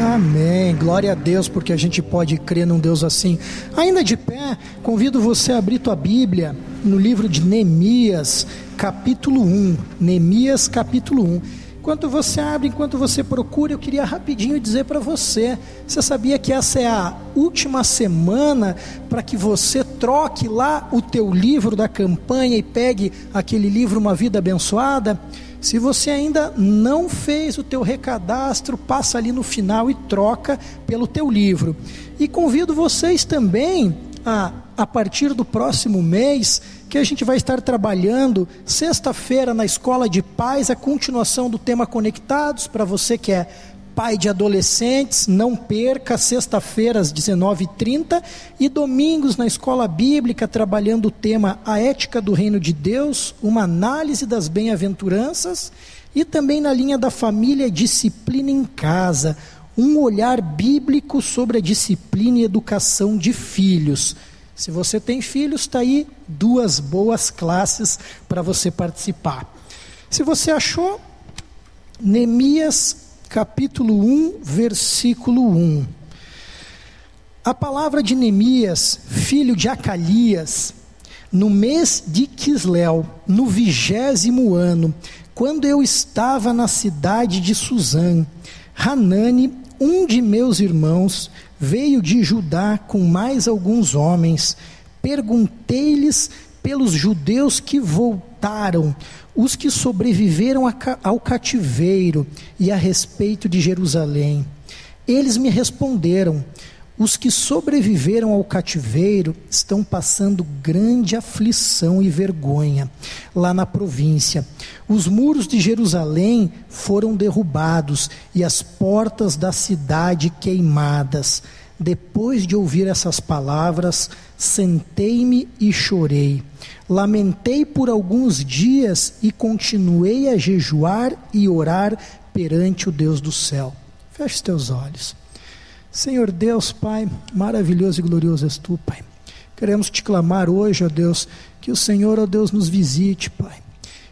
Amém. Glória a Deus, porque a gente pode crer num Deus assim. Ainda de pé, convido você a abrir tua Bíblia no livro de Neemias, capítulo 1. Neemias, capítulo 1. Enquanto você abre, enquanto você procura, eu queria rapidinho dizer para você: você sabia que essa é a última semana para que você troque lá o teu livro da campanha e pegue aquele livro Uma Vida Abençoada? Se você ainda não fez o teu recadastro, passa ali no final e troca pelo teu livro. E convido vocês também a a partir do próximo mês que a gente vai estar trabalhando sexta-feira na Escola de Pais a continuação do tema Conectados para você que é pai de adolescentes, não perca, sexta-feira às 19h30 e domingos na escola bíblica, trabalhando o tema A Ética do Reino de Deus, uma análise das bem-aventuranças e também na linha da família Disciplina em Casa, um olhar bíblico sobre a disciplina e educação de filhos. Se você tem filhos, está aí duas boas classes para você participar. Se você achou, Neemias capítulo 1, versículo 1. A palavra de Neemias, filho de Acalias, no mês de Quisleu, no vigésimo ano, quando eu estava na cidade de Suzã, Hanani, um de meus irmãos, veio de Judá com mais alguns homens. Perguntei-lhes pelos judeus que voltaram os que sobreviveram ao cativeiro e a respeito de Jerusalém. Eles me responderam: os que sobreviveram ao cativeiro estão passando grande aflição e vergonha lá na província. Os muros de Jerusalém foram derrubados e as portas da cidade queimadas. Depois de ouvir essas palavras, sentei-me e chorei. Lamentei por alguns dias e continuei a jejuar e orar perante o Deus do céu. Feche os teus olhos. Senhor Deus, Pai, maravilhoso e glorioso és tu, Pai. Queremos te clamar hoje, ó Deus, que o Senhor, ó Deus, nos visite, Pai.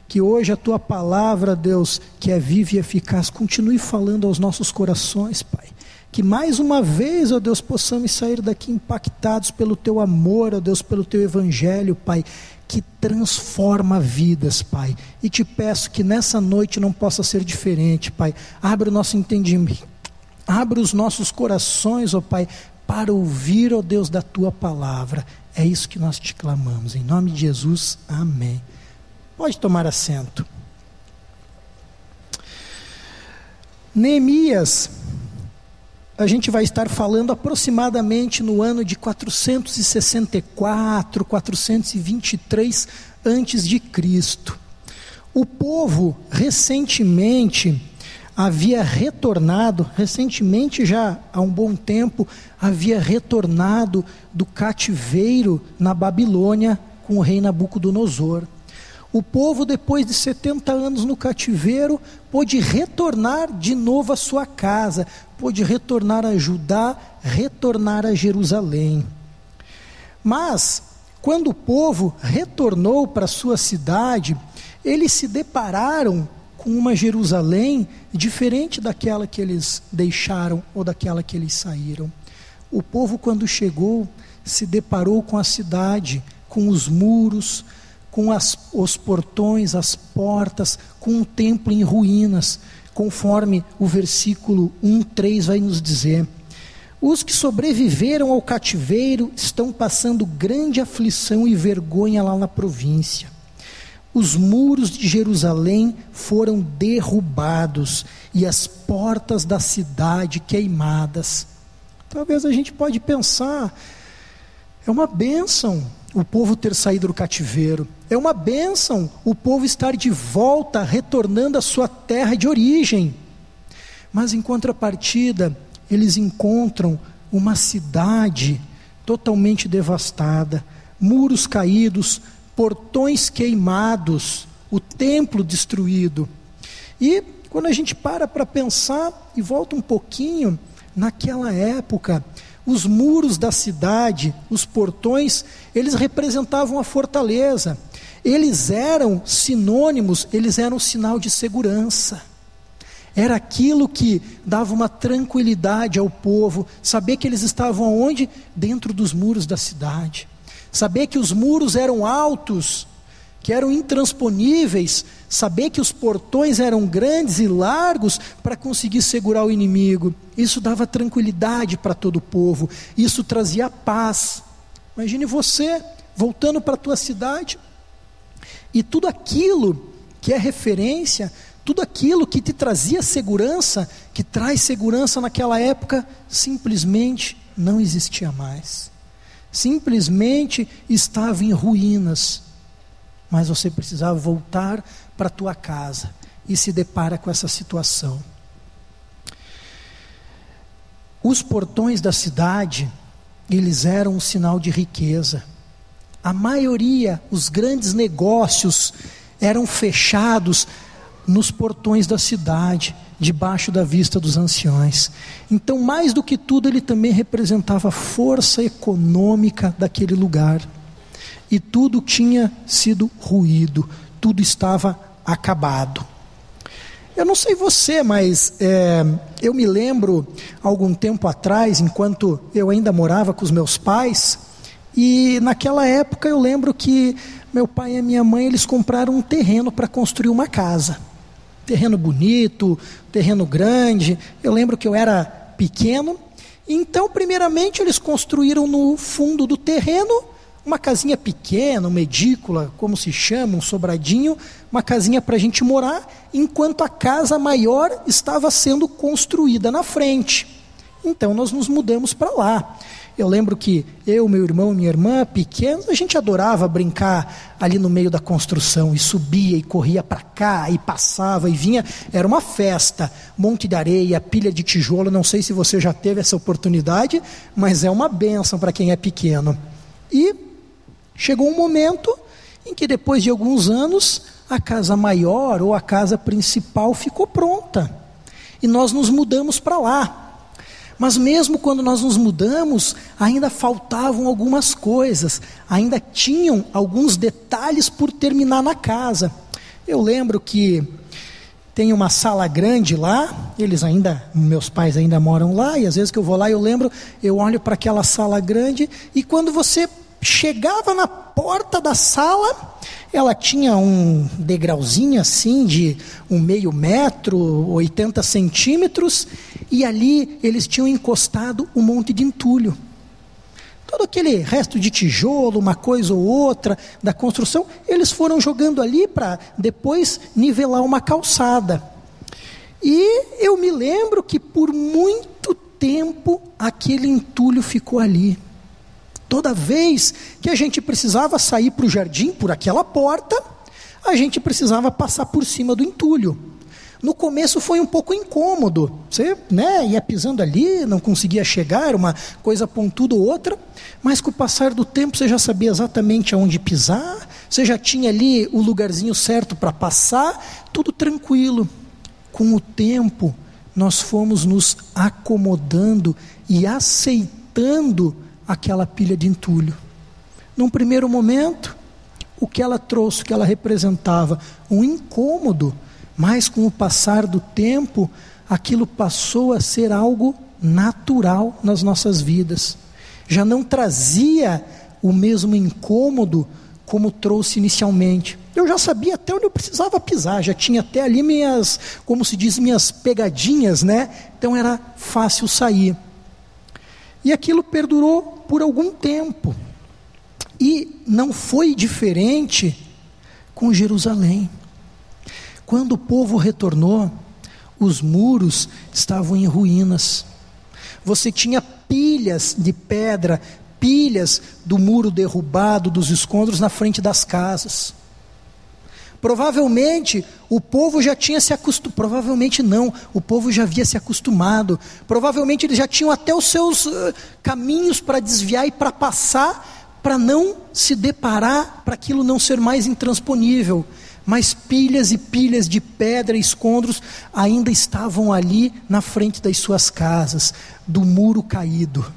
Que hoje a tua palavra, Deus, que é viva e eficaz, continue falando aos nossos corações, Pai. Que mais uma vez, ó Deus, possamos sair daqui impactados pelo teu amor, ó Deus, pelo teu evangelho, Pai que transforma vidas, Pai. E te peço que nessa noite não possa ser diferente, Pai. Abre o nosso entendimento, abre os nossos corações, ó Pai, para ouvir, ó Deus, da tua palavra. É isso que nós te clamamos. Em nome de Jesus, amém. Pode tomar assento. Neemias a gente vai estar falando aproximadamente no ano de 464, 423 antes de Cristo. O povo recentemente havia retornado, recentemente já há um bom tempo, havia retornado do cativeiro na Babilônia com o rei Nabucodonosor. O povo, depois de 70 anos no cativeiro, pôde retornar de novo à sua casa, pôde retornar a Judá, retornar a Jerusalém. Mas, quando o povo retornou para sua cidade, eles se depararam com uma Jerusalém diferente daquela que eles deixaram ou daquela que eles saíram. O povo, quando chegou, se deparou com a cidade, com os muros, com as, os portões, as portas, com um templo em ruínas, conforme o versículo 1, 3 vai nos dizer. Os que sobreviveram ao cativeiro estão passando grande aflição e vergonha lá na província. Os muros de Jerusalém foram derrubados e as portas da cidade queimadas. Talvez a gente pode pensar, é uma bênção o povo ter saído do cativeiro. É uma bênção o povo estar de volta, retornando à sua terra de origem. Mas em contrapartida, eles encontram uma cidade totalmente devastada, muros caídos, portões queimados, o templo destruído. E quando a gente para para pensar e volta um pouquinho, naquela época, os muros da cidade, os portões, eles representavam a fortaleza. Eles eram sinônimos, eles eram sinal de segurança. era aquilo que dava uma tranquilidade ao povo, saber que eles estavam aonde? Dentro dos muros da cidade. Saber que os muros eram altos, que eram intransponíveis, saber que os portões eram grandes e largos para conseguir segurar o inimigo. Isso dava tranquilidade para todo o povo, isso trazia paz. Imagine você voltando para a tua cidade e tudo aquilo que é referência, tudo aquilo que te trazia segurança, que traz segurança naquela época, simplesmente não existia mais. Simplesmente estava em ruínas mas você precisava voltar para a tua casa e se depara com essa situação. Os portões da cidade, eles eram um sinal de riqueza. A maioria, os grandes negócios eram fechados nos portões da cidade, debaixo da vista dos anciões. Então, mais do que tudo, ele também representava a força econômica daquele lugar e tudo tinha sido ruído, tudo estava acabado. Eu não sei você, mas é, eu me lembro algum tempo atrás, enquanto eu ainda morava com os meus pais, e naquela época eu lembro que meu pai e minha mãe eles compraram um terreno para construir uma casa. Terreno bonito, terreno grande. Eu lembro que eu era pequeno. Então, primeiramente, eles construíram no fundo do terreno uma casinha pequena, uma edícula, como se chama, um sobradinho, uma casinha para a gente morar, enquanto a casa maior estava sendo construída na frente. Então nós nos mudamos para lá. Eu lembro que eu, meu irmão minha irmã, pequenos, a gente adorava brincar ali no meio da construção, e subia e corria para cá, e passava e vinha. Era uma festa, monte de areia, pilha de tijolo. Não sei se você já teve essa oportunidade, mas é uma benção para quem é pequeno. E Chegou um momento em que, depois de alguns anos, a casa maior ou a casa principal ficou pronta. E nós nos mudamos para lá. Mas mesmo quando nós nos mudamos, ainda faltavam algumas coisas, ainda tinham alguns detalhes por terminar na casa. Eu lembro que tem uma sala grande lá, eles ainda, meus pais ainda moram lá, e às vezes que eu vou lá eu lembro, eu olho para aquela sala grande, e quando você chegava na porta da sala, ela tinha um degrauzinho assim de um meio metro, 80 centímetros, e ali eles tinham encostado um monte de entulho. Todo aquele resto de tijolo, uma coisa ou outra da construção, eles foram jogando ali para depois nivelar uma calçada. E eu me lembro que por muito tempo aquele entulho ficou ali. Toda vez que a gente precisava sair para o jardim por aquela porta, a gente precisava passar por cima do entulho. No começo foi um pouco incômodo. Você né, ia pisando ali, não conseguia chegar, uma coisa pontuda ou outra, mas com o passar do tempo você já sabia exatamente aonde pisar, você já tinha ali o lugarzinho certo para passar, tudo tranquilo. Com o tempo, nós fomos nos acomodando e aceitando aquela pilha de entulho. Num primeiro momento, o que ela trouxe, o que ela representava, um incômodo, mas com o passar do tempo, aquilo passou a ser algo natural nas nossas vidas. Já não trazia o mesmo incômodo como trouxe inicialmente. Eu já sabia até onde eu precisava pisar, já tinha até ali minhas, como se diz, minhas pegadinhas, né? Então era fácil sair. E aquilo perdurou por algum tempo. E não foi diferente com Jerusalém. Quando o povo retornou, os muros estavam em ruínas. Você tinha pilhas de pedra, pilhas do muro derrubado, dos escondros na frente das casas. Provavelmente o povo já tinha se acostumado, provavelmente não, o povo já havia se acostumado, provavelmente eles já tinham até os seus uh, caminhos para desviar e para passar, para não se deparar, para aquilo não ser mais intransponível. Mas pilhas e pilhas de pedra e escondros ainda estavam ali na frente das suas casas, do muro caído.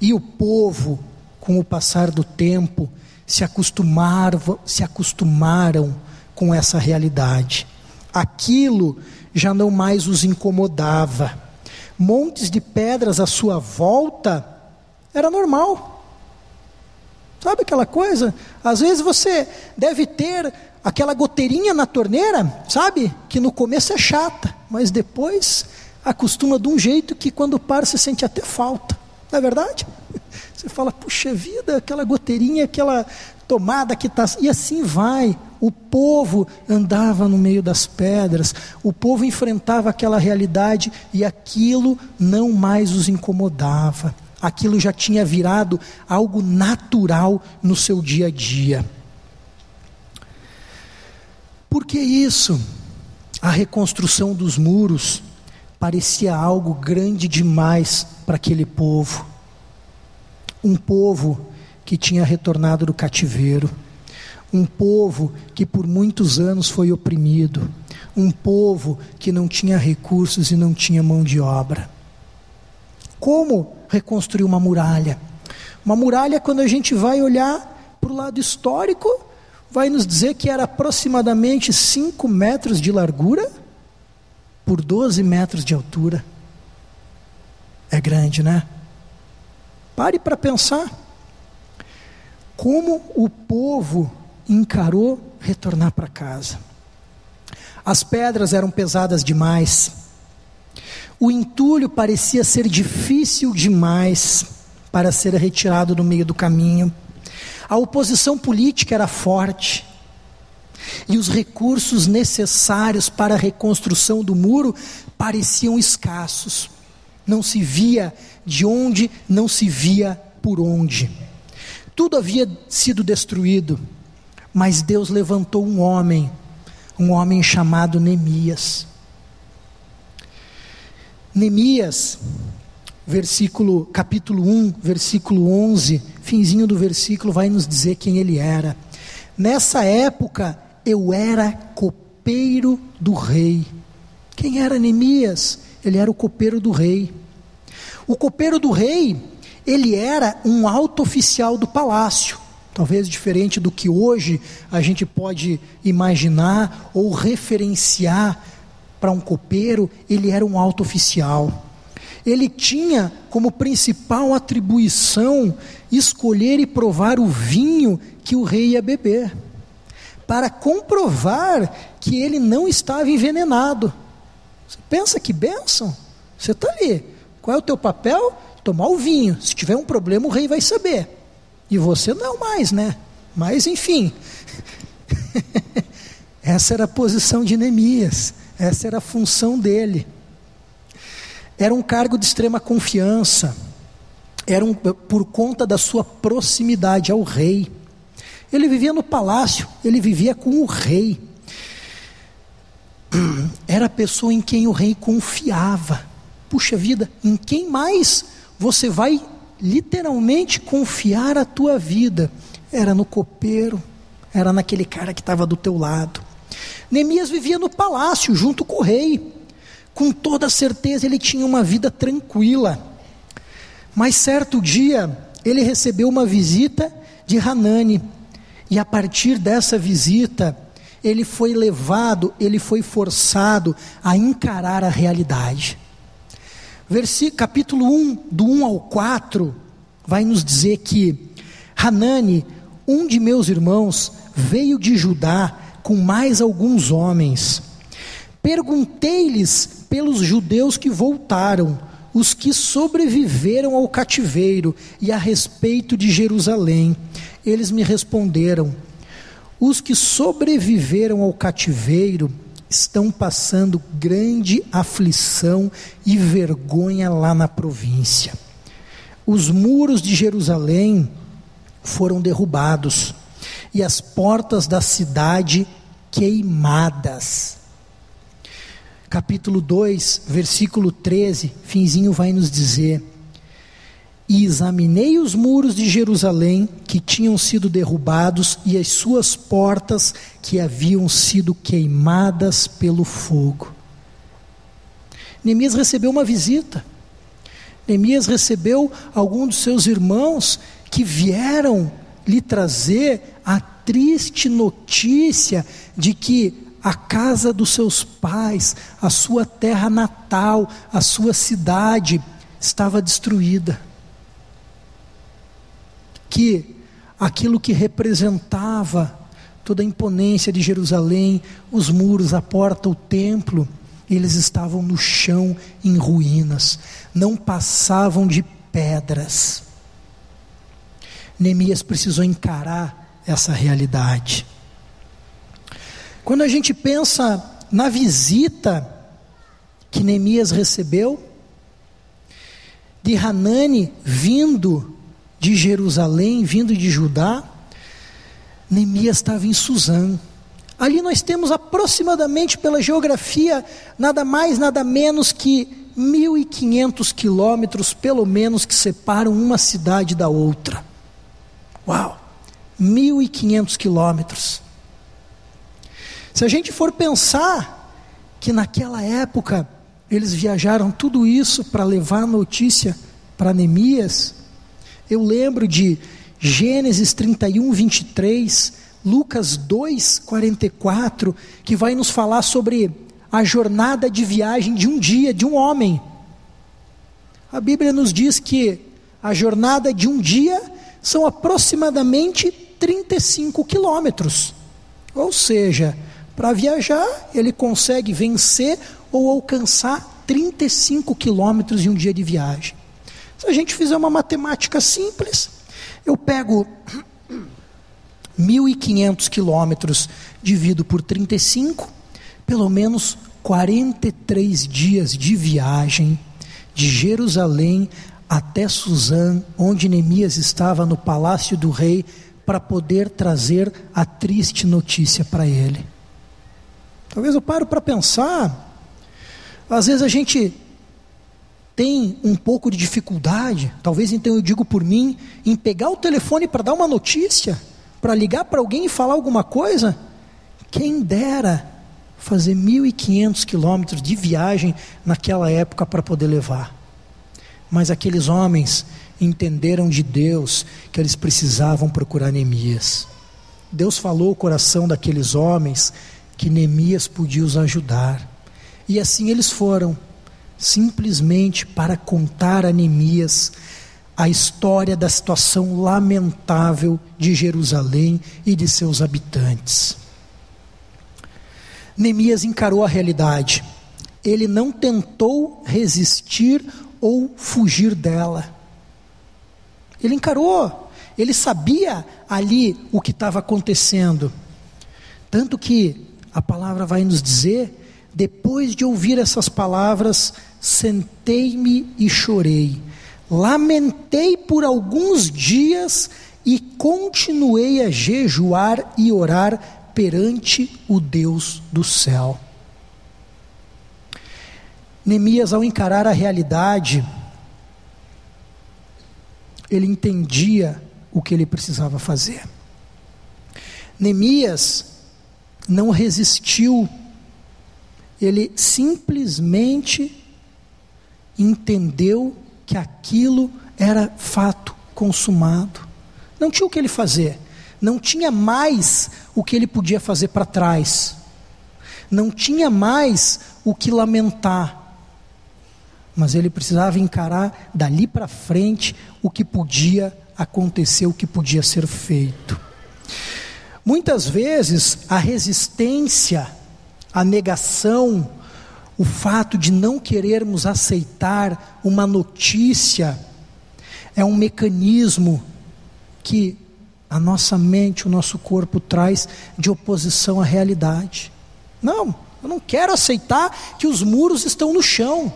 E o povo, com o passar do tempo, se acostumaram, se acostumaram com essa realidade. aquilo já não mais os incomodava. Montes de pedras à sua volta era normal. Sabe aquela coisa? Às vezes você deve ter aquela goteirinha na torneira, sabe? Que no começo é chata, mas depois acostuma de um jeito que quando para você sente até falta. Não é verdade? Você fala, puxa vida, aquela goteirinha, aquela tomada que está. E assim vai. O povo andava no meio das pedras, o povo enfrentava aquela realidade e aquilo não mais os incomodava. Aquilo já tinha virado algo natural no seu dia a dia. Por que isso? A reconstrução dos muros parecia algo grande demais para aquele povo. Um povo que tinha retornado do cativeiro, um povo que por muitos anos foi oprimido, um povo que não tinha recursos e não tinha mão de obra. Como reconstruir uma muralha? Uma muralha, quando a gente vai olhar para o lado histórico, vai nos dizer que era aproximadamente 5 metros de largura por 12 metros de altura. É grande, né? Pare para pensar como o povo encarou retornar para casa. As pedras eram pesadas demais, o entulho parecia ser difícil demais para ser retirado no meio do caminho, a oposição política era forte, e os recursos necessários para a reconstrução do muro pareciam escassos. Não se via de onde, não se via por onde. Tudo havia sido destruído, mas Deus levantou um homem, um homem chamado Neemias. Neemias, versículo, capítulo 1, versículo 11, finzinho do versículo vai nos dizer quem ele era. Nessa época eu era copeiro do rei. Quem era Neemias? Ele era o copeiro do rei. O copeiro do rei ele era um alto oficial do palácio, talvez diferente do que hoje a gente pode imaginar ou referenciar para um copeiro, ele era um alto oficial. Ele tinha como principal atribuição escolher e provar o vinho que o rei ia beber, para comprovar que ele não estava envenenado. Você pensa que bênção? Você está ali. Qual é o teu papel? tomar o vinho. Se tiver um problema, o rei vai saber. E você não mais, né? Mas enfim. essa era a posição de Neemias, essa era a função dele. Era um cargo de extrema confiança, era um, por conta da sua proximidade ao rei. Ele vivia no palácio, ele vivia com o rei. Era a pessoa em quem o rei confiava. Puxa vida, em quem mais você vai literalmente confiar a tua vida. Era no copeiro, era naquele cara que estava do teu lado. Neemias vivia no palácio junto com o rei. Com toda certeza ele tinha uma vida tranquila. Mas certo dia ele recebeu uma visita de Hanani. E a partir dessa visita, ele foi levado, ele foi forçado a encarar a realidade. Versículo, capítulo 1, do 1 ao 4, vai nos dizer que Hanani, um de meus irmãos, veio de Judá com mais alguns homens. Perguntei-lhes pelos judeus que voltaram, os que sobreviveram ao cativeiro, e a respeito de Jerusalém. Eles me responderam: os que sobreviveram ao cativeiro estão passando grande aflição e vergonha lá na província. Os muros de Jerusalém foram derrubados e as portas da cidade queimadas. Capítulo 2, versículo 13, finzinho vai nos dizer: e examinei os muros de Jerusalém que tinham sido derrubados e as suas portas que haviam sido queimadas pelo fogo. Neemias recebeu uma visita. Neemias recebeu algum dos seus irmãos que vieram lhe trazer a triste notícia de que a casa dos seus pais, a sua terra natal, a sua cidade estava destruída. Que aquilo que representava toda a imponência de Jerusalém, os muros, a porta, o templo, eles estavam no chão em ruínas, não passavam de pedras. Neemias precisou encarar essa realidade. Quando a gente pensa na visita que Neemias recebeu, de Hanani vindo de Jerusalém, vindo de Judá, Neemias estava em Suzã. Ali nós temos aproximadamente pela geografia nada mais, nada menos que 1.500 quilômetros, pelo menos, que separam uma cidade da outra. Uau! 1.500 quilômetros. Se a gente for pensar que naquela época eles viajaram tudo isso para levar notícia para Neemias, eu lembro de Gênesis 31, 23, Lucas 2, 44, que vai nos falar sobre a jornada de viagem de um dia de um homem. A Bíblia nos diz que a jornada de um dia são aproximadamente 35 quilômetros. Ou seja, para viajar, ele consegue vencer ou alcançar 35 quilômetros em um dia de viagem. Se a gente fizer uma matemática simples, eu pego 1.500 quilômetros, divido por 35, pelo menos 43 dias de viagem de Jerusalém até Suzã, onde Neemias estava no palácio do rei, para poder trazer a triste notícia para ele. Talvez eu paro para pensar. Às vezes a gente tem um pouco de dificuldade, talvez então eu digo por mim, em pegar o telefone para dar uma notícia, para ligar para alguém e falar alguma coisa. Quem dera fazer 1.500 quilômetros de viagem naquela época para poder levar. Mas aqueles homens entenderam de Deus que eles precisavam procurar Neemias. Deus falou o coração daqueles homens que Neemias podia os ajudar. E assim eles foram, simplesmente para contar a Neemias a história da situação lamentável de Jerusalém e de seus habitantes. Neemias encarou a realidade. Ele não tentou resistir ou fugir dela. Ele encarou, ele sabia ali o que estava acontecendo. Tanto que a palavra vai nos dizer: depois de ouvir essas palavras, sentei-me e chorei. Lamentei por alguns dias e continuei a jejuar e orar perante o Deus do céu. Neemias, ao encarar a realidade, ele entendia o que ele precisava fazer. Neemias não resistiu, ele simplesmente entendeu que aquilo era fato consumado. Não tinha o que ele fazer, não tinha mais o que ele podia fazer para trás, não tinha mais o que lamentar, mas ele precisava encarar dali para frente o que podia acontecer, o que podia ser feito. Muitas vezes a resistência, a negação, o fato de não querermos aceitar uma notícia é um mecanismo que a nossa mente, o nosso corpo traz de oposição à realidade. Não, eu não quero aceitar que os muros estão no chão.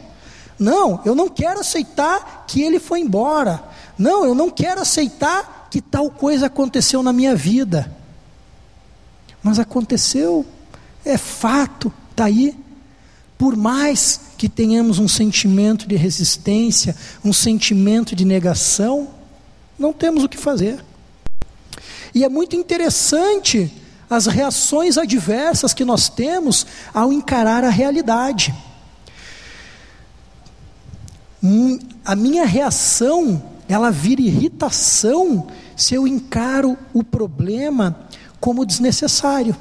Não, eu não quero aceitar que ele foi embora. Não, eu não quero aceitar que tal coisa aconteceu na minha vida. Mas aconteceu, é fato, está aí. Por mais que tenhamos um sentimento de resistência, um sentimento de negação, não temos o que fazer. E é muito interessante as reações adversas que nós temos ao encarar a realidade. Hum, a minha reação, ela vira irritação se eu encaro o problema como desnecessário.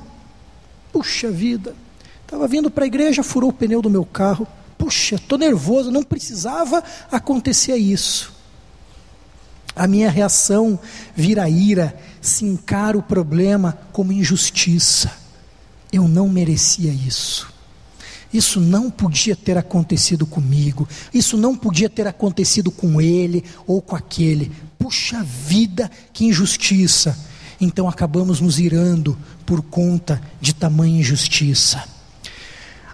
Puxa vida, estava vindo para a igreja, furou o pneu do meu carro. Puxa, estou nervoso, não precisava acontecer isso. A minha reação vira ira, se encara o problema como injustiça. Eu não merecia isso. Isso não podia ter acontecido comigo, isso não podia ter acontecido com ele ou com aquele. Puxa vida, que injustiça! Então acabamos nos irando por conta de tamanha injustiça.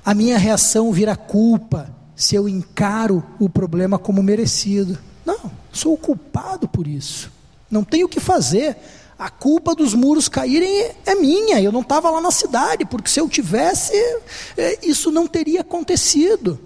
A minha reação vira culpa se eu encaro o problema como merecido. Não, sou o culpado por isso. Não tenho o que fazer. A culpa dos muros caírem é minha. Eu não estava lá na cidade, porque se eu tivesse, é, isso não teria acontecido.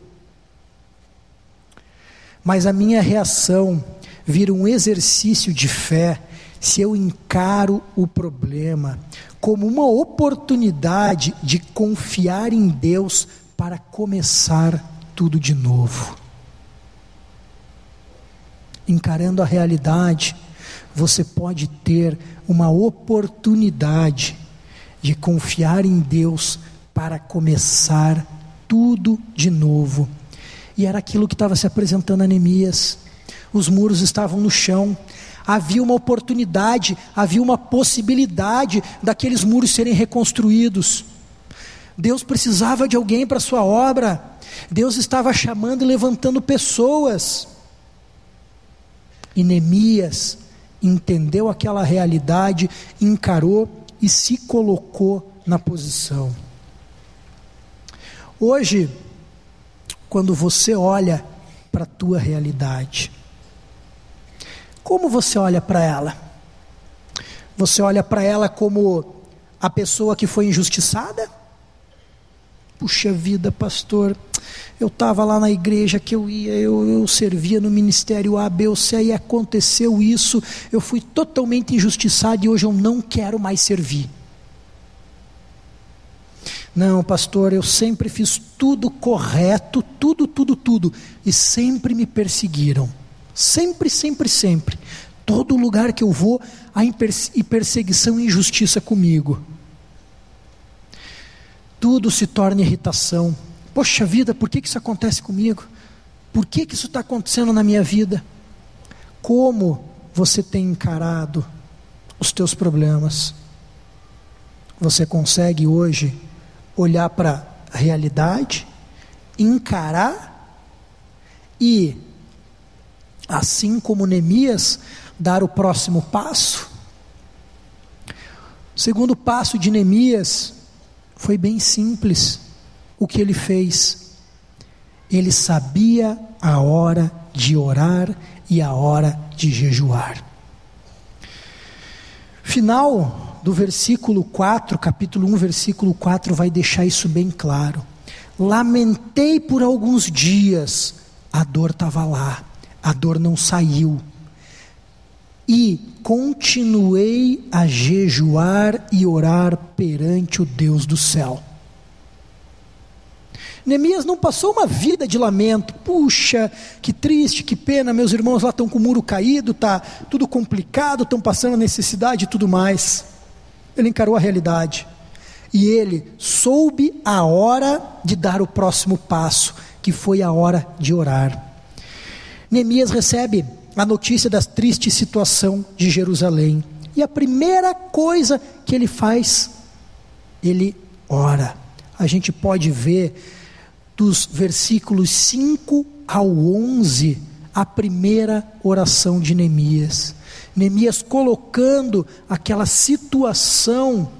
Mas a minha reação vira um exercício de fé se eu encaro o problema como uma oportunidade de confiar em Deus para começar tudo de novo. Encarando a realidade, você pode ter uma oportunidade de confiar em Deus para começar tudo de novo. E era aquilo que estava se apresentando a Neemias. Os muros estavam no chão, havia uma oportunidade, havia uma possibilidade daqueles muros serem reconstruídos. Deus precisava de alguém para sua obra, Deus estava chamando e levantando pessoas. E Neemias entendeu aquela realidade, encarou e se colocou na posição. Hoje, quando você olha para a tua realidade, como você olha para ela? Você olha para ela como a pessoa que foi injustiçada? Puxa vida, pastor, eu estava lá na igreja que eu ia, eu, eu servia no ministério A, B ou C, e aconteceu isso, eu fui totalmente injustiçado e hoje eu não quero mais servir. Não, pastor, eu sempre fiz tudo correto, tudo, tudo, tudo, e sempre me perseguiram. Sempre, sempre, sempre. Todo lugar que eu vou, há perseguição e injustiça comigo. Tudo se torna irritação Poxa vida, por que, isso acontece comigo? Por que isso está acontecendo na minha vida? Como você tem encarado os teus problemas? Você consegue hoje olhar para a realidade, encarar e, assim como Neemias, dar o próximo passo? O segundo passo de Neemias foi bem simples o que ele fez? Ele sabia a hora de orar e a hora de jejuar. Final do versículo 4, capítulo 1, versículo 4, vai deixar isso bem claro. Lamentei por alguns dias, a dor estava lá, a dor não saiu. E continuei a jejuar e orar perante o Deus do céu. Neemias não passou uma vida de lamento. Puxa, que triste, que pena, meus irmãos lá estão com o muro caído, tá tudo complicado, estão passando necessidade e tudo mais. Ele encarou a realidade. E ele soube a hora de dar o próximo passo, que foi a hora de orar. Neemias recebe a notícia da triste situação de Jerusalém. E a primeira coisa que ele faz, ele ora. A gente pode ver dos versículos 5 ao 11, a primeira oração de Neemias. Neemias colocando aquela situação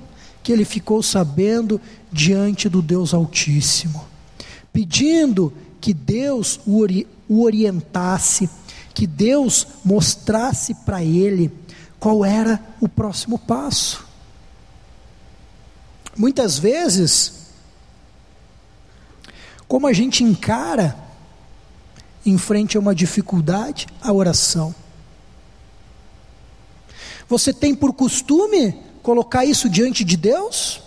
que ele ficou sabendo diante do Deus Altíssimo, pedindo que Deus o, o orientasse, que Deus mostrasse para ele qual era o próximo passo. Muitas vezes, como a gente encara em frente a uma dificuldade a oração? Você tem por costume colocar isso diante de Deus?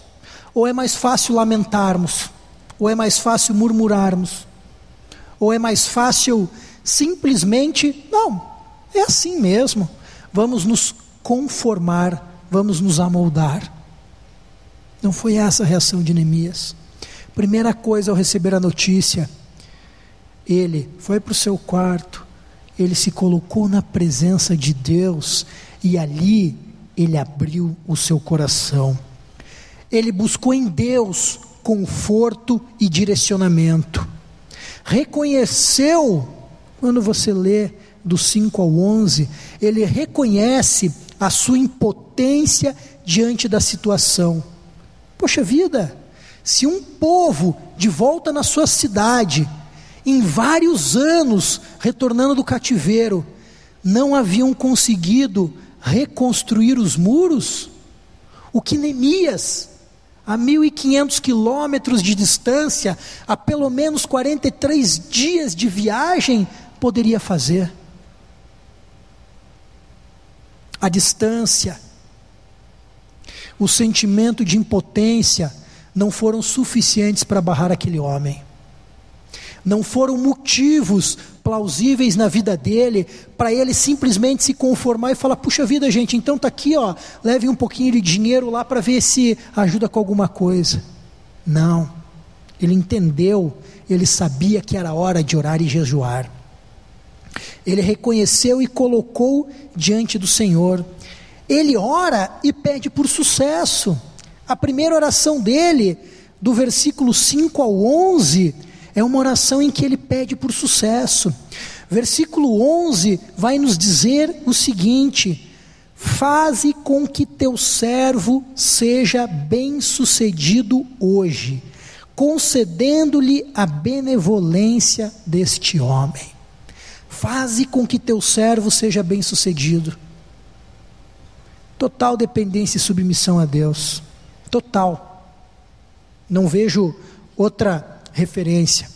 Ou é mais fácil lamentarmos? Ou é mais fácil murmurarmos? Ou é mais fácil simplesmente, não, é assim mesmo, vamos nos conformar, vamos nos amoldar? Não foi essa a reação de Neemias. Primeira coisa ao receber a notícia, ele foi para o seu quarto, ele se colocou na presença de Deus e ali ele abriu o seu coração. Ele buscou em Deus conforto e direcionamento. Reconheceu, quando você lê do 5 ao 11, ele reconhece a sua impotência diante da situação. Poxa vida, se um povo de volta na sua cidade, em vários anos retornando do cativeiro, não haviam conseguido reconstruir os muros, o que Neemias, a 1.500 quilômetros de distância, a pelo menos 43 dias de viagem, poderia fazer. A distância, o sentimento de impotência não foram suficientes para barrar aquele homem. Não foram motivos plausíveis na vida dele para ele simplesmente se conformar e falar: puxa vida, gente, então tá aqui, ó, leve um pouquinho de dinheiro lá para ver se ajuda com alguma coisa. Não. Ele entendeu, ele sabia que era hora de orar e jejuar. Ele reconheceu e colocou diante do Senhor. Ele ora e pede por sucesso. A primeira oração dele, do versículo 5 ao 11, é uma oração em que ele pede por sucesso. Versículo 11 vai nos dizer o seguinte: Faze com que teu servo seja bem-sucedido hoje, concedendo-lhe a benevolência deste homem. Faze com que teu servo seja bem-sucedido. Total dependência e submissão a Deus total. Não vejo outra referência.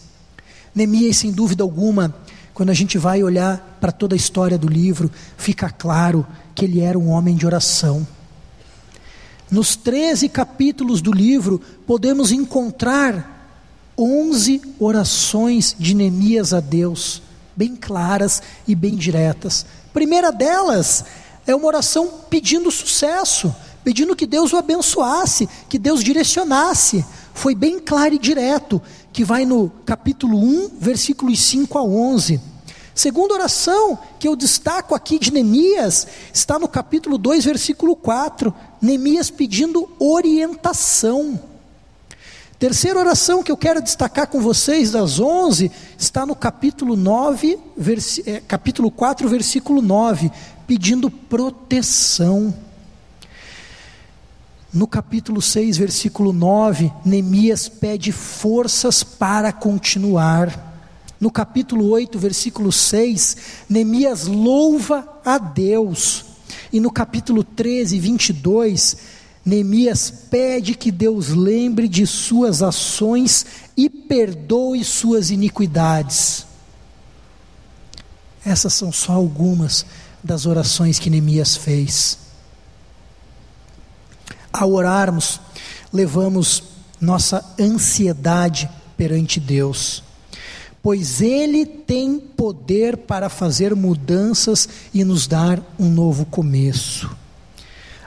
Neemias, sem dúvida alguma, quando a gente vai olhar para toda a história do livro, fica claro que ele era um homem de oração. Nos 13 capítulos do livro, podemos encontrar 11 orações de Neemias a Deus, bem claras e bem diretas. A primeira delas é uma oração pedindo sucesso, pedindo que Deus o abençoasse, que Deus direcionasse. Foi bem claro e direto, que vai no capítulo 1, versículos 5 a 11. Segunda oração que eu destaco aqui de Neemias está no capítulo 2, versículo 4. Neemias pedindo orientação. Terceira oração que eu quero destacar com vocês das 11 está no capítulo 9, vers, é, capítulo 4, versículo 9, pedindo proteção. No capítulo 6, versículo 9, Neemias pede forças para continuar. No capítulo 8, versículo 6, Neemias louva a Deus. E no capítulo 13, 22, Neemias pede que Deus lembre de suas ações e perdoe suas iniquidades. Essas são só algumas das orações que Neemias fez. Ao orarmos, levamos nossa ansiedade perante Deus, pois Ele tem poder para fazer mudanças e nos dar um novo começo.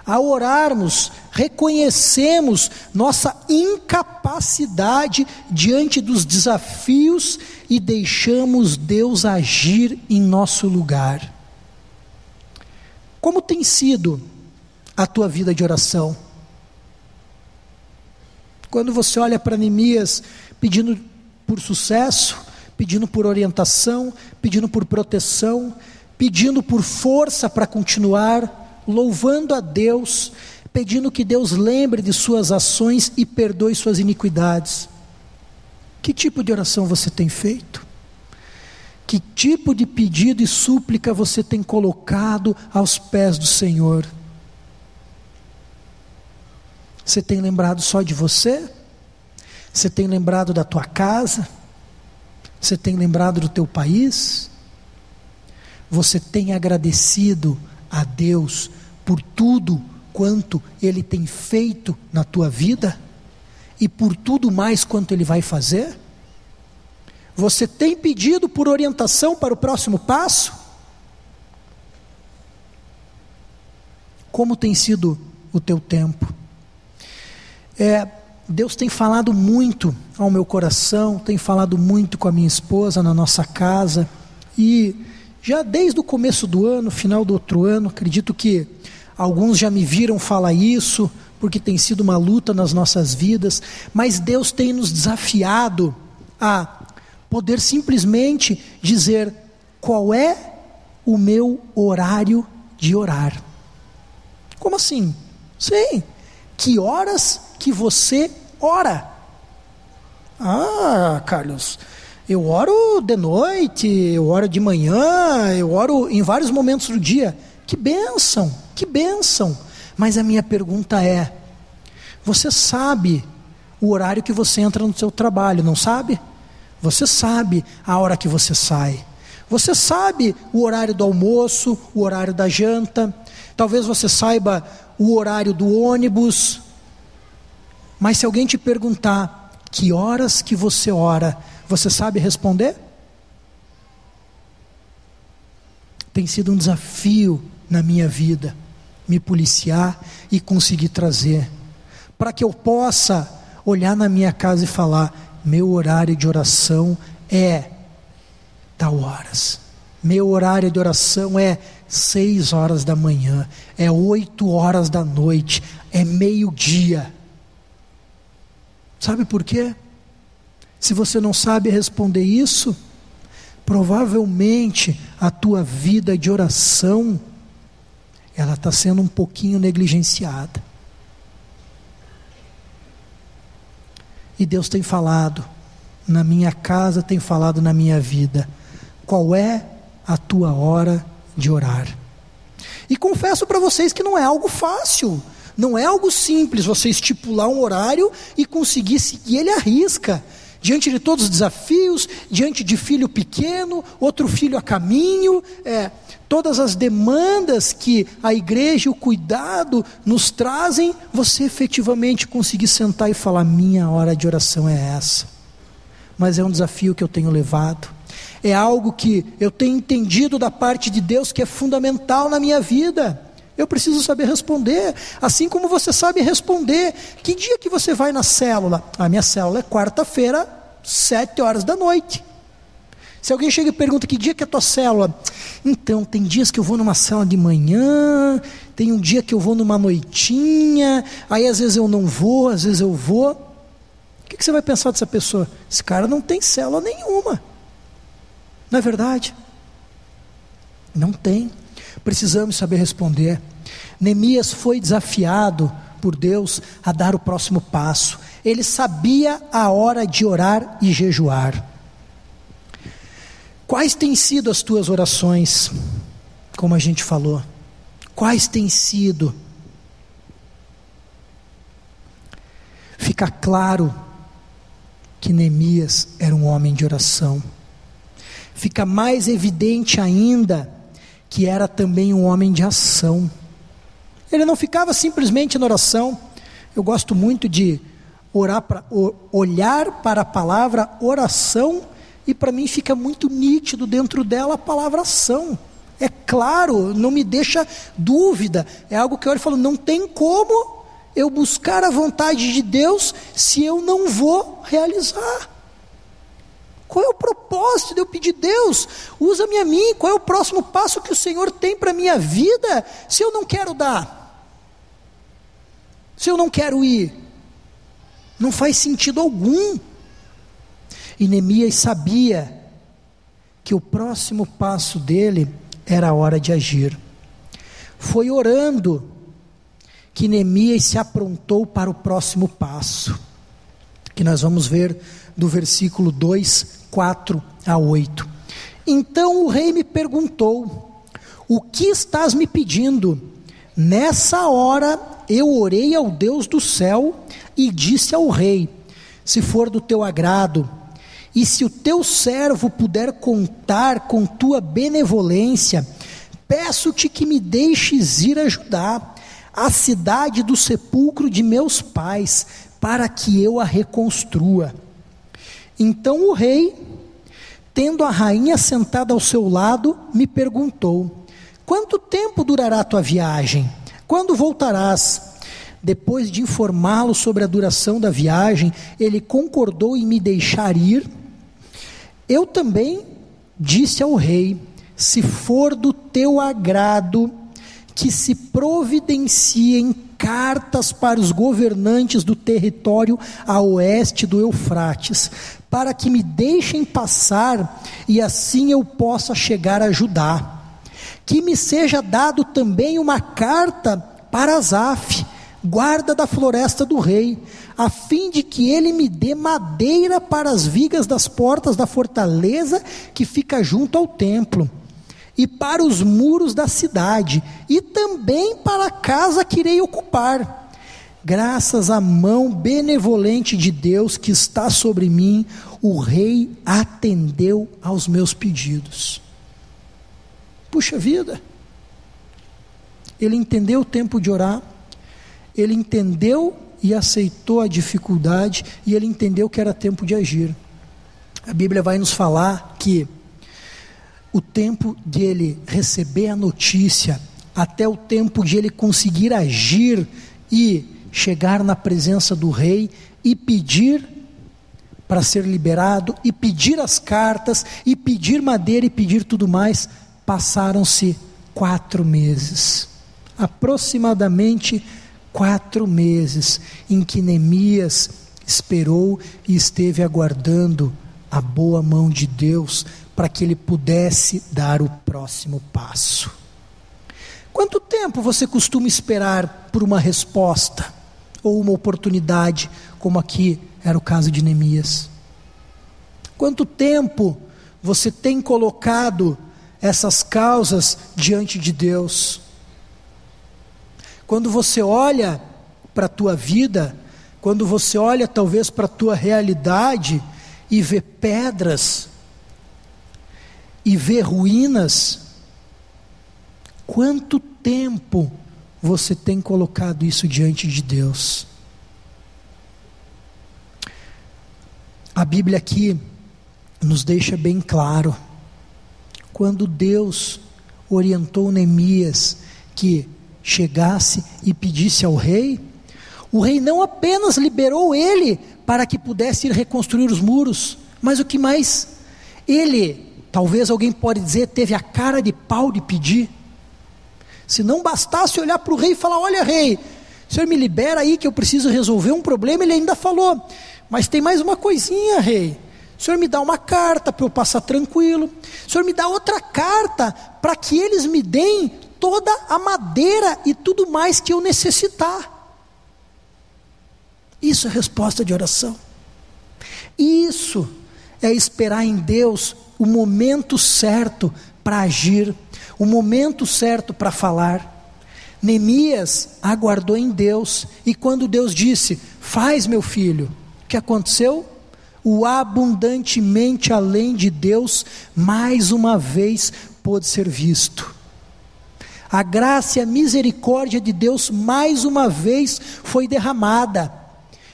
Ao orarmos, reconhecemos nossa incapacidade diante dos desafios e deixamos Deus agir em nosso lugar. Como tem sido a tua vida de oração? Quando você olha para Neemias pedindo por sucesso, pedindo por orientação, pedindo por proteção, pedindo por força para continuar, louvando a Deus, pedindo que Deus lembre de suas ações e perdoe suas iniquidades. Que tipo de oração você tem feito? Que tipo de pedido e súplica você tem colocado aos pés do Senhor? Você tem lembrado só de você? Você tem lembrado da tua casa? Você tem lembrado do teu país? Você tem agradecido a Deus por tudo quanto Ele tem feito na tua vida? E por tudo mais quanto Ele vai fazer? Você tem pedido por orientação para o próximo passo? Como tem sido o teu tempo? É, Deus tem falado muito ao meu coração, tem falado muito com a minha esposa na nossa casa, e já desde o começo do ano, final do outro ano, acredito que alguns já me viram falar isso, porque tem sido uma luta nas nossas vidas, mas Deus tem nos desafiado a poder simplesmente dizer qual é o meu horário de orar. Como assim? Sim. Que horas que você ora? Ah, Carlos, eu oro de noite, eu oro de manhã, eu oro em vários momentos do dia. Que bênção, que bênção. Mas a minha pergunta é: você sabe o horário que você entra no seu trabalho, não sabe? Você sabe a hora que você sai. Você sabe o horário do almoço, o horário da janta. Talvez você saiba o horário do ônibus. Mas se alguém te perguntar que horas que você ora, você sabe responder? Tem sido um desafio na minha vida me policiar e conseguir trazer, para que eu possa olhar na minha casa e falar: meu horário de oração é tal horas. Meu horário de oração é seis horas da manhã, é oito horas da noite, é meio-dia. Sabe por quê? Se você não sabe responder isso, provavelmente a tua vida de oração ela está sendo um pouquinho negligenciada. E Deus tem falado na minha casa, tem falado na minha vida. Qual é a tua hora de orar? E confesso para vocês que não é algo fácil, não é algo simples você estipular um horário e conseguir seguir ele à risca diante de todos os desafios, diante de filho pequeno, outro filho a caminho, é, todas as demandas que a igreja e o cuidado nos trazem, você efetivamente conseguir sentar e falar: minha hora de oração é essa. Mas é um desafio que eu tenho levado, é algo que eu tenho entendido da parte de Deus que é fundamental na minha vida. Eu preciso saber responder, assim como você sabe responder. Que dia que você vai na célula? A minha célula é quarta-feira, sete horas da noite. Se alguém chega e pergunta que dia que é a tua célula, então tem dias que eu vou numa célula de manhã, tem um dia que eu vou numa noitinha, aí às vezes eu não vou, às vezes eu vou. O que, que você vai pensar dessa pessoa? Esse cara não tem célula nenhuma. Não é verdade? Não tem. Precisamos saber responder. Neemias foi desafiado por Deus a dar o próximo passo. Ele sabia a hora de orar e jejuar. Quais têm sido as tuas orações? Como a gente falou. Quais têm sido? Fica claro que Neemias era um homem de oração. Fica mais evidente ainda que era também um homem de ação. Ele não ficava simplesmente na oração. Eu gosto muito de orar para olhar para a palavra oração e para mim fica muito nítido dentro dela a palavra ação. É claro, não me deixa dúvida. É algo que eu olho e falo, não tem como eu buscar a vontade de Deus se eu não vou realizar. Qual é o propósito de eu pedir Deus? Usa-me a mim. Qual é o próximo passo que o Senhor tem para a minha vida se eu não quero dar? Se eu não quero ir? Não faz sentido algum. E Neemias sabia que o próximo passo dele era a hora de agir. Foi orando que Neemias se aprontou para o próximo passo, que nós vamos ver do versículo 2, 4 a 8. Então o rei me perguntou: O que estás me pedindo? Nessa hora eu orei ao Deus do céu e disse ao rei: Se for do teu agrado, e se o teu servo puder contar com tua benevolência, peço-te que me deixes ir ajudar a cidade do sepulcro de meus pais, para que eu a reconstrua. Então o rei, tendo a rainha sentada ao seu lado, me perguntou: Quanto tempo durará a tua viagem? Quando voltarás? depois de informá-lo sobre a duração da viagem, ele concordou em me deixar ir. Eu também disse ao rei: Se for do teu agrado, que se providenciem cartas para os governantes do território a oeste do Eufrates, para que me deixem passar e assim eu possa chegar a Judá. Que me seja dado também uma carta para Asaf, guarda da floresta do rei, a fim de que ele me dê madeira para as vigas das portas da fortaleza que fica junto ao templo, e para os muros da cidade, e também para a casa que irei ocupar. Graças à mão benevolente de Deus que está sobre mim, o rei atendeu aos meus pedidos. Puxa vida, ele entendeu o tempo de orar, ele entendeu e aceitou a dificuldade, e ele entendeu que era tempo de agir. A Bíblia vai nos falar que o tempo de ele receber a notícia, até o tempo de ele conseguir agir e chegar na presença do rei e pedir para ser liberado, e pedir as cartas, e pedir madeira e pedir tudo mais, passaram-se quatro meses. Aproximadamente quatro meses em que Neemias esperou e esteve aguardando a boa mão de Deus para que ele pudesse dar o próximo passo. Quanto tempo você costuma esperar por uma resposta ou uma oportunidade, como aqui era o caso de Neemias? Quanto tempo você tem colocado essas causas diante de Deus? Quando você olha para a tua vida, quando você olha talvez para a tua realidade e vê pedras, e vê ruínas, quanto tempo você tem colocado isso diante de Deus? A Bíblia aqui nos deixa bem claro, quando Deus orientou Neemias que chegasse e pedisse ao rei, o rei não apenas liberou ele para que pudesse ir reconstruir os muros, mas o que mais? Ele, talvez alguém pode dizer, teve a cara de pau de pedir. Se não bastasse olhar para o rei e falar: Olha, rei, o senhor me libera aí que eu preciso resolver um problema, ele ainda falou: Mas tem mais uma coisinha, rei. O senhor me dá uma carta para eu passar tranquilo. O senhor me dá outra carta para que eles me deem toda a madeira e tudo mais que eu necessitar. Isso é resposta de oração. Isso é esperar em Deus o momento certo para agir, o momento certo para falar. Neemias aguardou em Deus, e quando Deus disse: Faz, meu filho, o que aconteceu? O abundantemente além de Deus, mais uma vez pôde ser visto. A graça e a misericórdia de Deus mais uma vez foi derramada.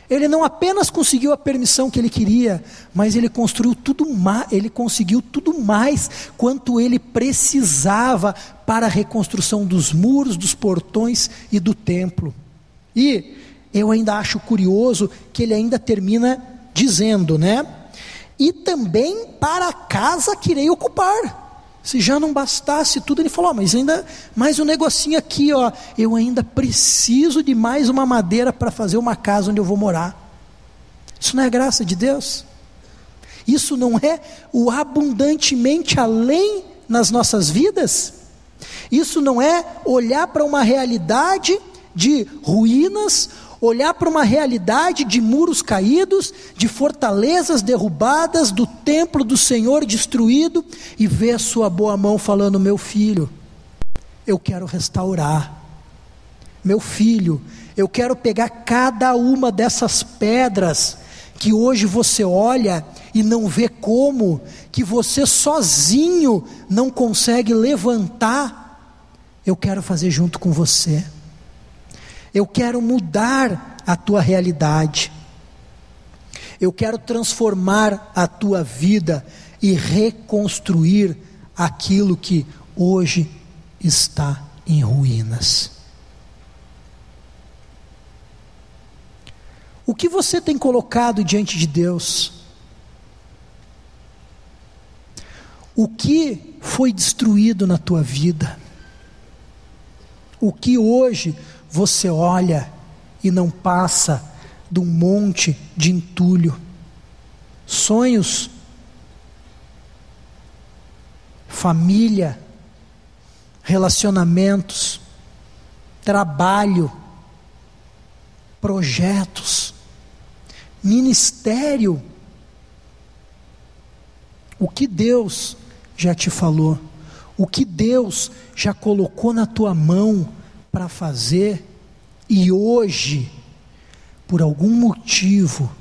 Ele não apenas conseguiu a permissão que ele queria, mas ele construiu tudo mais, ele conseguiu tudo mais quanto ele precisava para a reconstrução dos muros, dos portões e do templo. E eu ainda acho curioso que ele ainda termina dizendo, né? E também para a casa que irei ocupar. Se já não bastasse tudo, ele falou: oh, mas ainda mais um negocinho aqui, ó. Eu ainda preciso de mais uma madeira para fazer uma casa onde eu vou morar. Isso não é graça de Deus? Isso não é o abundantemente além nas nossas vidas? Isso não é olhar para uma realidade de ruínas olhar para uma realidade de muros caídos, de fortalezas derrubadas, do templo do Senhor destruído e ver a sua boa mão falando: Meu filho, eu quero restaurar. Meu filho, eu quero pegar cada uma dessas pedras que hoje você olha e não vê como, que você sozinho não consegue levantar. Eu quero fazer junto com você. Eu quero mudar a tua realidade. Eu quero transformar a tua vida e reconstruir aquilo que hoje está em ruínas. O que você tem colocado diante de Deus? O que foi destruído na tua vida? O que hoje você olha e não passa de um monte de entulho? Sonhos, família, relacionamentos, trabalho, projetos, ministério. O que Deus já te falou, o que Deus já colocou na tua mão para fazer e hoje, por algum motivo,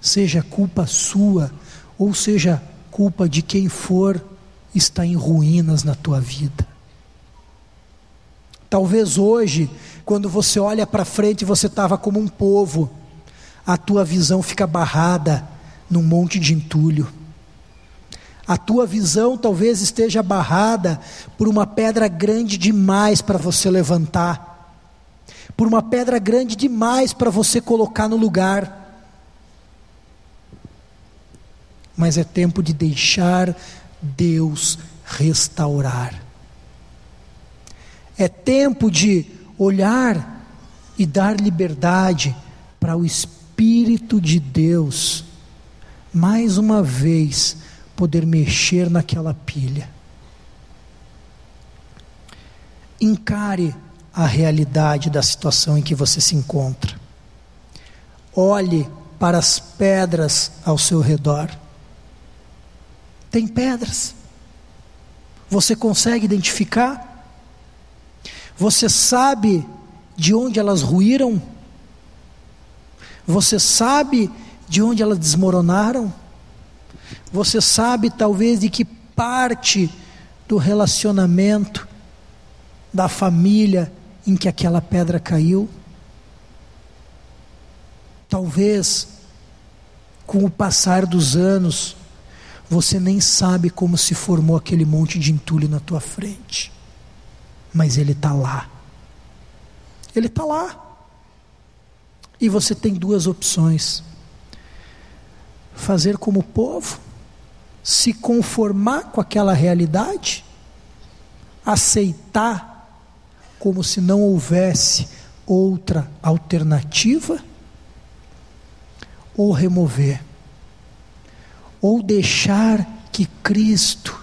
seja culpa sua ou seja culpa de quem for, está em ruínas na tua vida. Talvez hoje, quando você olha para frente, você estava como um povo, a tua visão fica barrada num monte de entulho. A tua visão talvez esteja barrada por uma pedra grande demais para você levantar, por uma pedra grande demais para você colocar no lugar. Mas é tempo de deixar Deus restaurar. É tempo de olhar e dar liberdade para o Espírito de Deus, mais uma vez, poder mexer naquela pilha. Encare a realidade da situação em que você se encontra. Olhe para as pedras ao seu redor. Tem pedras. Você consegue identificar? Você sabe de onde elas ruíram? Você sabe de onde elas desmoronaram? Você sabe talvez de que parte do relacionamento, da família em que aquela pedra caiu? Talvez, com o passar dos anos, você nem sabe como se formou aquele monte de entulho na tua frente mas ele está lá. Ele está lá. E você tem duas opções: fazer como o povo, se conformar com aquela realidade, aceitar como se não houvesse outra alternativa, ou remover, ou deixar que Cristo,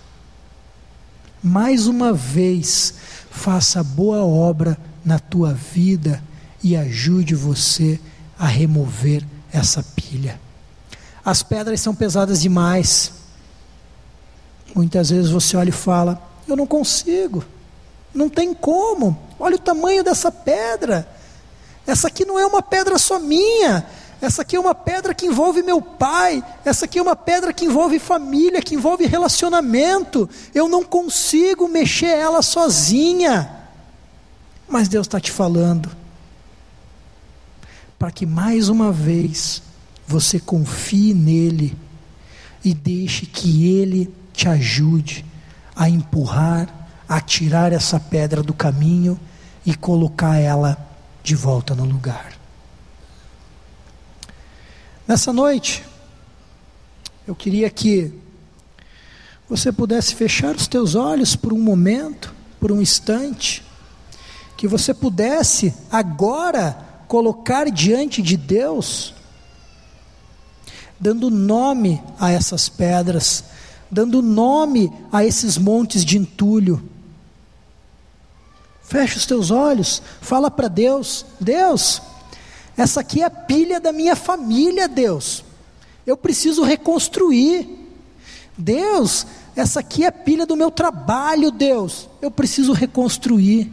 mais uma vez, faça boa obra na tua vida e ajude você a remover essa pilha. As pedras são pesadas demais. Muitas vezes você olha e fala: Eu não consigo, não tem como. Olha o tamanho dessa pedra. Essa aqui não é uma pedra só minha, essa aqui é uma pedra que envolve meu pai. Essa aqui é uma pedra que envolve família, que envolve relacionamento. Eu não consigo mexer ela sozinha. Mas Deus está te falando. Para que mais uma vez você confie nele e deixe que ele te ajude a empurrar, a tirar essa pedra do caminho e colocar ela de volta no lugar. Nessa noite, eu queria que você pudesse fechar os teus olhos por um momento, por um instante, que você pudesse agora colocar diante de Deus, dando nome a essas pedras, dando nome a esses montes de entulho. Fecha os teus olhos, fala para Deus: Deus, essa aqui é a pilha da minha família, Deus. Eu preciso reconstruir. Deus, essa aqui é a pilha do meu trabalho, Deus. Eu preciso reconstruir.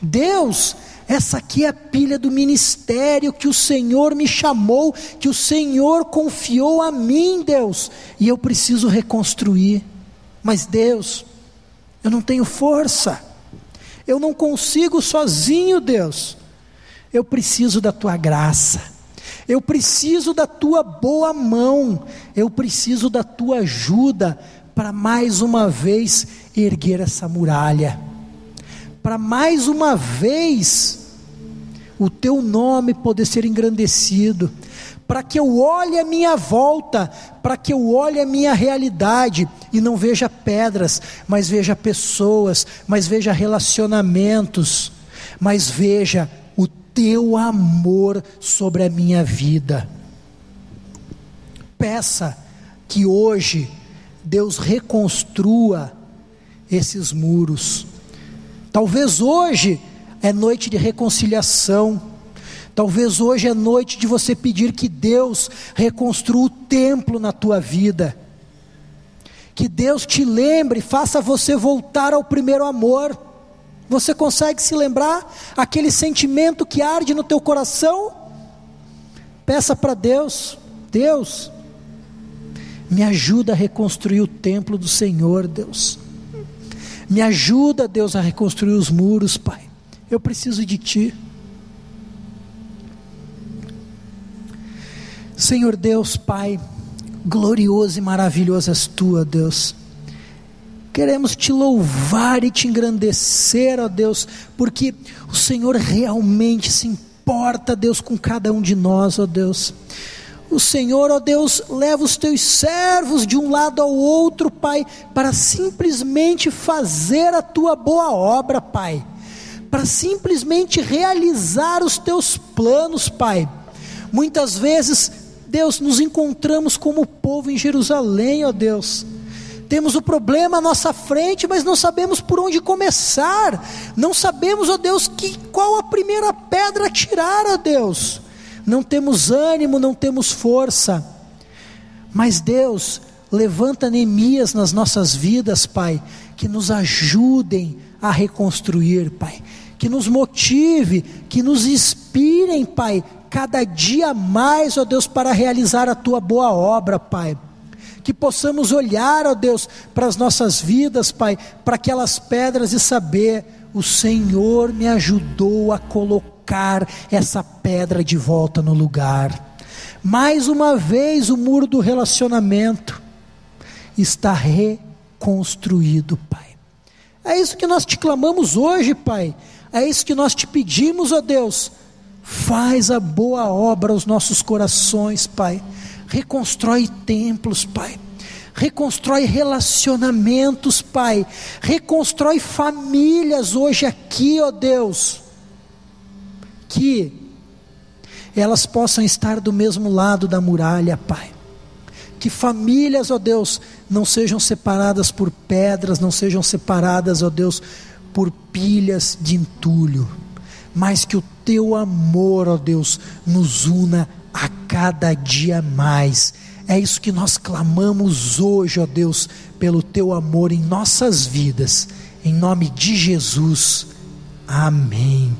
Deus, essa aqui é a pilha do ministério que o Senhor me chamou, que o Senhor confiou a mim, Deus, e eu preciso reconstruir. Mas Deus, eu não tenho força, eu não consigo sozinho, Deus. Eu preciso da tua graça, eu preciso da tua boa mão, eu preciso da tua ajuda para mais uma vez erguer essa muralha, para mais uma vez o teu nome poder ser engrandecido, para que eu olhe a minha volta, para que eu olhe a minha realidade e não veja pedras, mas veja pessoas, mas veja relacionamentos, mas veja o teu amor sobre a minha vida. Peça que hoje Deus reconstrua esses muros. Talvez hoje é noite de reconciliação. Talvez hoje é noite de você pedir que Deus reconstrua o templo na tua vida. Que Deus te lembre, faça você voltar ao primeiro amor. Você consegue se lembrar aquele sentimento que arde no teu coração? Peça para Deus, Deus, me ajuda a reconstruir o templo do Senhor, Deus. Me ajuda, Deus, a reconstruir os muros, Pai. Eu preciso de Ti. Senhor Deus, Pai, glorioso e maravilhoso és Tu, ó Deus. Queremos te louvar e te engrandecer, ó Deus, porque o Senhor realmente se importa, Deus, com cada um de nós, ó Deus. O Senhor, ó Deus, leva os teus servos de um lado ao outro, Pai, para simplesmente fazer a tua boa obra, Pai para simplesmente realizar os teus planos, Pai. Muitas vezes, Deus, nos encontramos como povo em Jerusalém, ó Deus. Temos o problema à nossa frente, mas não sabemos por onde começar. Não sabemos, ó Deus, que qual a primeira pedra tirar, ó Deus. Não temos ânimo, não temos força. Mas Deus, levanta Neemias nas nossas vidas, Pai, que nos ajudem a reconstruir, Pai que nos motive, que nos inspirem, Pai, cada dia mais, ó Deus, para realizar a tua boa obra, Pai. Que possamos olhar, ó Deus, para as nossas vidas, Pai, para aquelas pedras e saber: o Senhor me ajudou a colocar essa pedra de volta no lugar. Mais uma vez, o muro do relacionamento está reconstruído, Pai. É isso que nós te clamamos hoje, Pai. É isso que nós te pedimos, ó Deus. Faz a boa obra aos nossos corações, Pai. Reconstrói templos, Pai. Reconstrói relacionamentos, Pai. Reconstrói famílias hoje aqui, ó Deus. Que elas possam estar do mesmo lado da muralha, Pai. Que famílias, ó Deus, não sejam separadas por pedras, não sejam separadas, ó Deus, por pilhas de entulho, mas que o teu amor, ó Deus, nos una a cada dia mais. É isso que nós clamamos hoje, ó Deus, pelo teu amor em nossas vidas. Em nome de Jesus. Amém.